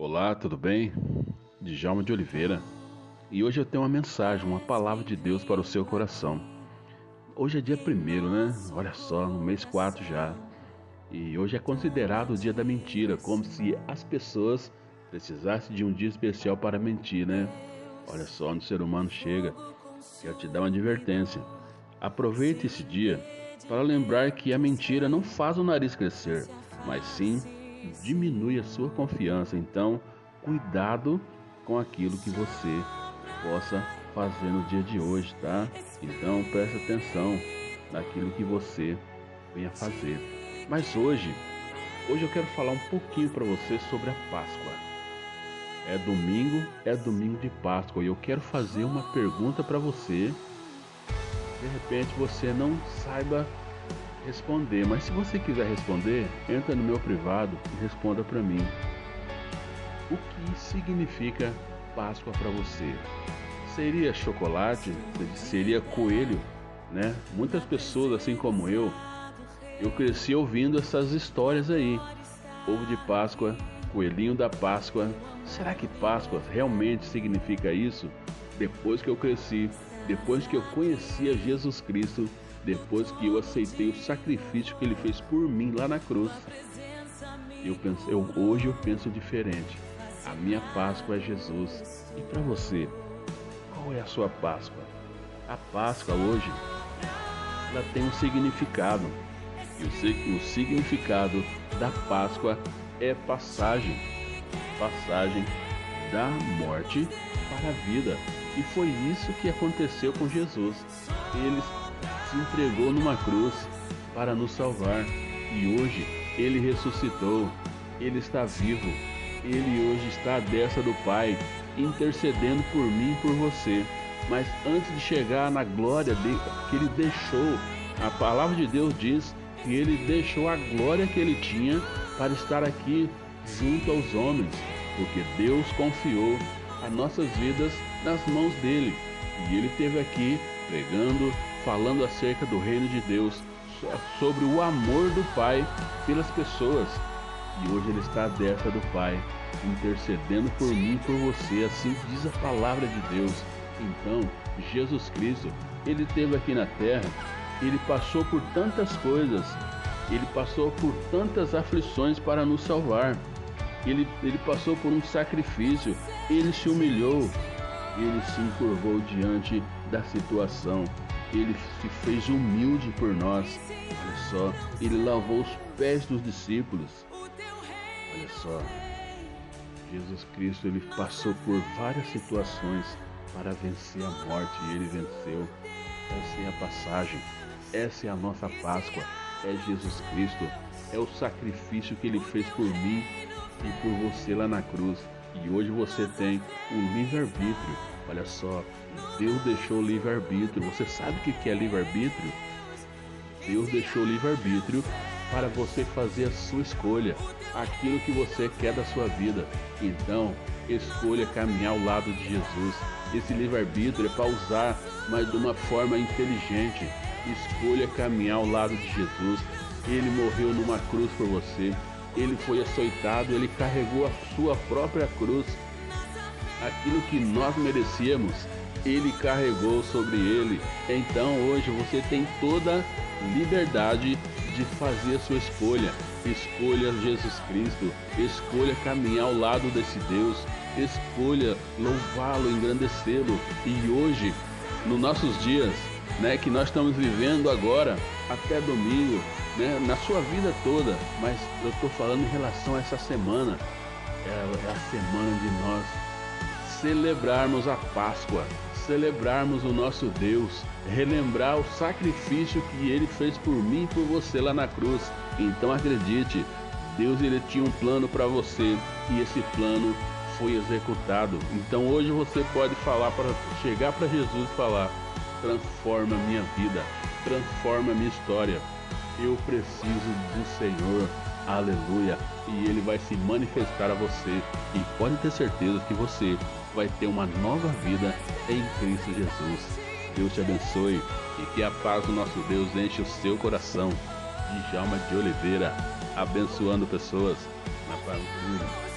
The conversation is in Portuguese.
Olá, tudo bem? Djalma de Oliveira. E hoje eu tenho uma mensagem, uma palavra de Deus para o seu coração. Hoje é dia primeiro, né? Olha só, no mês 4 já. E hoje é considerado o dia da mentira, como se as pessoas precisassem de um dia especial para mentir, né? Olha só onde o ser humano chega. Quero te dar uma advertência. Aproveite esse dia para lembrar que a mentira não faz o nariz crescer, mas sim diminui a sua confiança. Então, cuidado com aquilo que você possa fazer no dia de hoje, tá? Então, preste atenção naquilo que você venha fazer. Mas hoje, hoje eu quero falar um pouquinho para você sobre a Páscoa. É domingo, é domingo de Páscoa e eu quero fazer uma pergunta para você. De repente você não saiba responder, mas se você quiser responder, entra no meu privado e responda para mim. O que significa Páscoa para você? Seria chocolate? Seria coelho? Né? Muitas pessoas, assim como eu, eu cresci ouvindo essas histórias aí. Ovo de Páscoa, coelhinho da Páscoa. Será que Páscoa realmente significa isso? Depois que eu cresci, depois que eu conhecia Jesus Cristo, depois que eu aceitei o sacrifício que ele fez por mim lá na cruz, eu penso, eu, hoje eu penso diferente. A minha Páscoa é Jesus. E para você, qual é a sua Páscoa? A Páscoa hoje, ela tem um significado. E o, o significado da Páscoa é passagem, passagem da morte para a vida. E foi isso que aconteceu com Jesus. Ele se entregou numa cruz para nos salvar e hoje ele ressuscitou, ele está vivo, ele hoje está à destra do Pai, intercedendo por mim e por você. Mas antes de chegar na glória que ele deixou, a palavra de Deus diz que ele deixou a glória que ele tinha para estar aqui junto aos homens, porque Deus confiou as nossas vidas nas mãos dele. E ele esteve aqui pregando, falando acerca do reino de Deus, sobre o amor do Pai pelas pessoas. E hoje ele está à destra do Pai, intercedendo por mim e por você, assim diz a palavra de Deus. Então, Jesus Cristo, ele esteve aqui na terra, ele passou por tantas coisas, ele passou por tantas aflições para nos salvar. Ele, ele passou por um sacrifício, ele se humilhou, ele se encurvou diante da situação ele se fez humilde por nós. Olha só, ele lavou os pés dos discípulos. Olha só, Jesus Cristo ele passou por várias situações para vencer a morte e ele venceu. Essa é a passagem, essa é a nossa Páscoa, é Jesus Cristo, é o sacrifício que ele fez por mim e por você lá na cruz. E hoje você tem o livre-arbítrio. Olha só, Deus deixou livre-arbítrio. Você sabe o que é livre-arbítrio? Deus deixou livre-arbítrio para você fazer a sua escolha, aquilo que você quer da sua vida. Então, escolha caminhar ao lado de Jesus. Esse livre-arbítrio é para usar, mas de uma forma inteligente. Escolha caminhar ao lado de Jesus. Ele morreu numa cruz por você. Ele foi açoitado, ele carregou a sua própria cruz. Aquilo que nós merecíamos, ele carregou sobre ele. Então hoje você tem toda liberdade de fazer a sua escolha. Escolha Jesus Cristo, escolha caminhar ao lado desse Deus, escolha louvá-lo, engrandecê-lo. E hoje, nos nossos dias, né, que nós estamos vivendo agora, até domingo, né, na sua vida toda, mas eu estou falando em relação a essa semana, é, é a semana de nós celebrarmos a Páscoa, celebrarmos o nosso Deus, relembrar o sacrifício que ele fez por mim e por você lá na cruz. Então acredite, Deus ele tinha um plano para você e esse plano foi executado. Então hoje você pode falar para chegar para Jesus e falar: transforma minha vida, transforma minha história. Eu preciso do Senhor. Aleluia. E ele vai se manifestar a você. E pode ter certeza que você vai ter uma nova vida em Cristo Jesus. Deus te abençoe e que a paz do nosso Deus enche o seu coração. Djalma de Oliveira, abençoando pessoas na paz do